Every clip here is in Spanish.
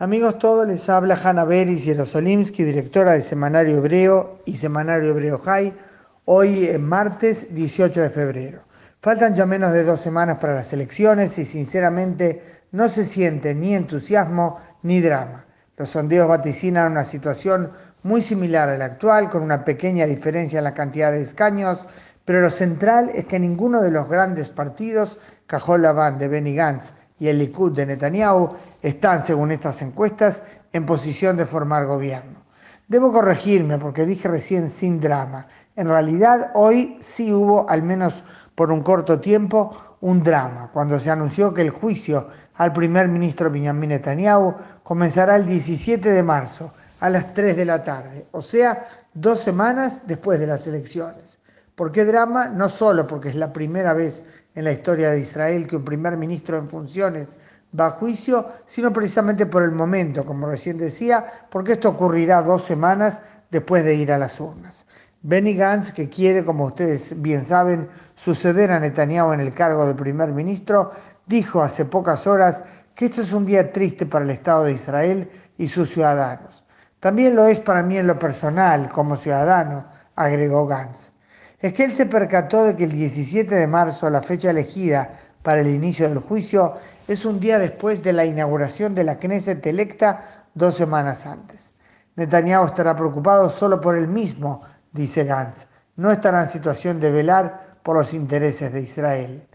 Amigos todos, les habla Hanna Beris Yerosolimsky, directora de Semanario Hebreo y Semanario Hebreo High, hoy es martes 18 de febrero. Faltan ya menos de dos semanas para las elecciones y sinceramente no se siente ni entusiasmo ni drama. Los sondeos vaticinan una situación muy similar a la actual, con una pequeña diferencia en la cantidad de escaños, pero lo central es que ninguno de los grandes partidos, Cajol Laván de Benny Gantz y el Likud de Netanyahu están, según estas encuestas, en posición de formar gobierno. Debo corregirme porque dije recién sin drama. En realidad hoy sí hubo, al menos por un corto tiempo, un drama, cuando se anunció que el juicio al primer ministro Benjamin Netanyahu comenzará el 17 de marzo a las 3 de la tarde, o sea, dos semanas después de las elecciones. ¿Por qué drama? No solo porque es la primera vez en la historia de Israel que un primer ministro en funciones va a juicio, sino precisamente por el momento, como recién decía, porque esto ocurrirá dos semanas después de ir a las urnas. Benny Gantz, que quiere, como ustedes bien saben, suceder a Netanyahu en el cargo de primer ministro, dijo hace pocas horas que esto es un día triste para el Estado de Israel y sus ciudadanos. También lo es para mí en lo personal, como ciudadano, agregó Gantz es que él se percató de que el 17 de marzo, la fecha elegida para el inicio del juicio, es un día después de la inauguración de la Knesset electa dos semanas antes. Netanyahu estará preocupado solo por él mismo, dice Gantz. No estará en situación de velar por los intereses de Israel.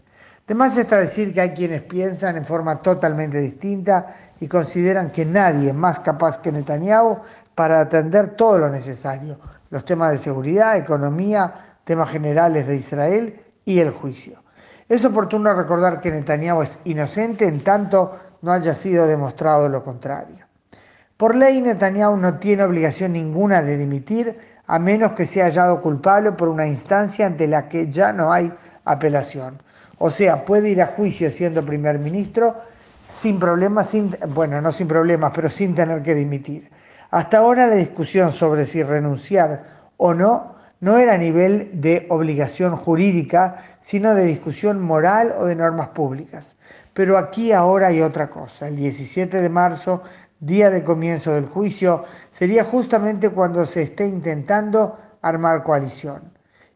Además está decir que hay quienes piensan en forma totalmente distinta y consideran que nadie es más capaz que Netanyahu para atender todo lo necesario, los temas de seguridad, economía, temas generales de Israel y el juicio. Es oportuno recordar que Netanyahu es inocente en tanto no haya sido demostrado lo contrario. Por ley, Netanyahu no tiene obligación ninguna de dimitir a menos que sea hallado culpable por una instancia ante la que ya no hay apelación. O sea, puede ir a juicio siendo primer ministro sin problemas, sin, bueno, no sin problemas, pero sin tener que dimitir. Hasta ahora la discusión sobre si renunciar o no no era a nivel de obligación jurídica, sino de discusión moral o de normas públicas. Pero aquí ahora hay otra cosa. El 17 de marzo, día de comienzo del juicio, sería justamente cuando se esté intentando armar coalición.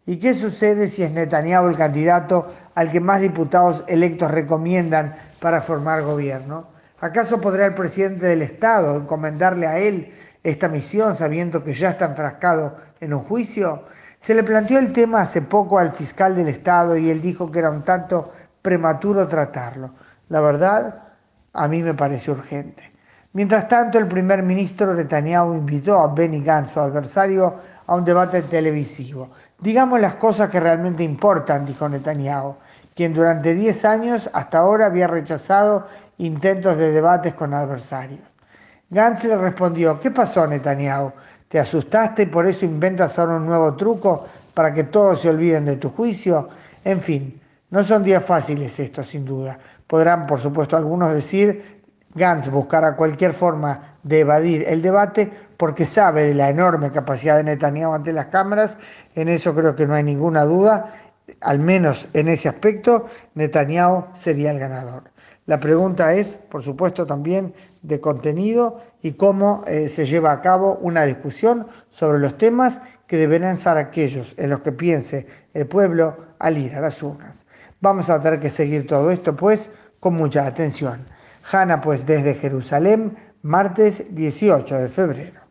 ¿Y qué sucede si es Netanyahu el candidato al que más diputados electos recomiendan para formar gobierno? ¿Acaso podrá el presidente del Estado encomendarle a él esta misión sabiendo que ya está enfrascado en un juicio? Se le planteó el tema hace poco al fiscal del Estado y él dijo que era un tanto prematuro tratarlo. La verdad, a mí me parece urgente. Mientras tanto, el primer ministro Netanyahu invitó a Benny Gantz, su adversario, a un debate televisivo. Digamos las cosas que realmente importan, dijo Netanyahu, quien durante 10 años hasta ahora había rechazado intentos de debates con adversarios. Gantz le respondió, ¿qué pasó Netanyahu? ¿Te asustaste y por eso inventas ahora un nuevo truco para que todos se olviden de tu juicio? En fin, no son días fáciles estos, sin duda. Podrán, por supuesto, algunos decir, Gantz buscará cualquier forma de evadir el debate porque sabe de la enorme capacidad de Netanyahu ante las cámaras. En eso creo que no hay ninguna duda. Al menos en ese aspecto, Netanyahu sería el ganador. La pregunta es, por supuesto, también de contenido y cómo eh, se lleva a cabo una discusión sobre los temas que deberán ser aquellos en los que piense el pueblo al ir a las urnas. Vamos a tener que seguir todo esto, pues, con mucha atención. Hanna, pues, desde Jerusalén, martes 18 de febrero.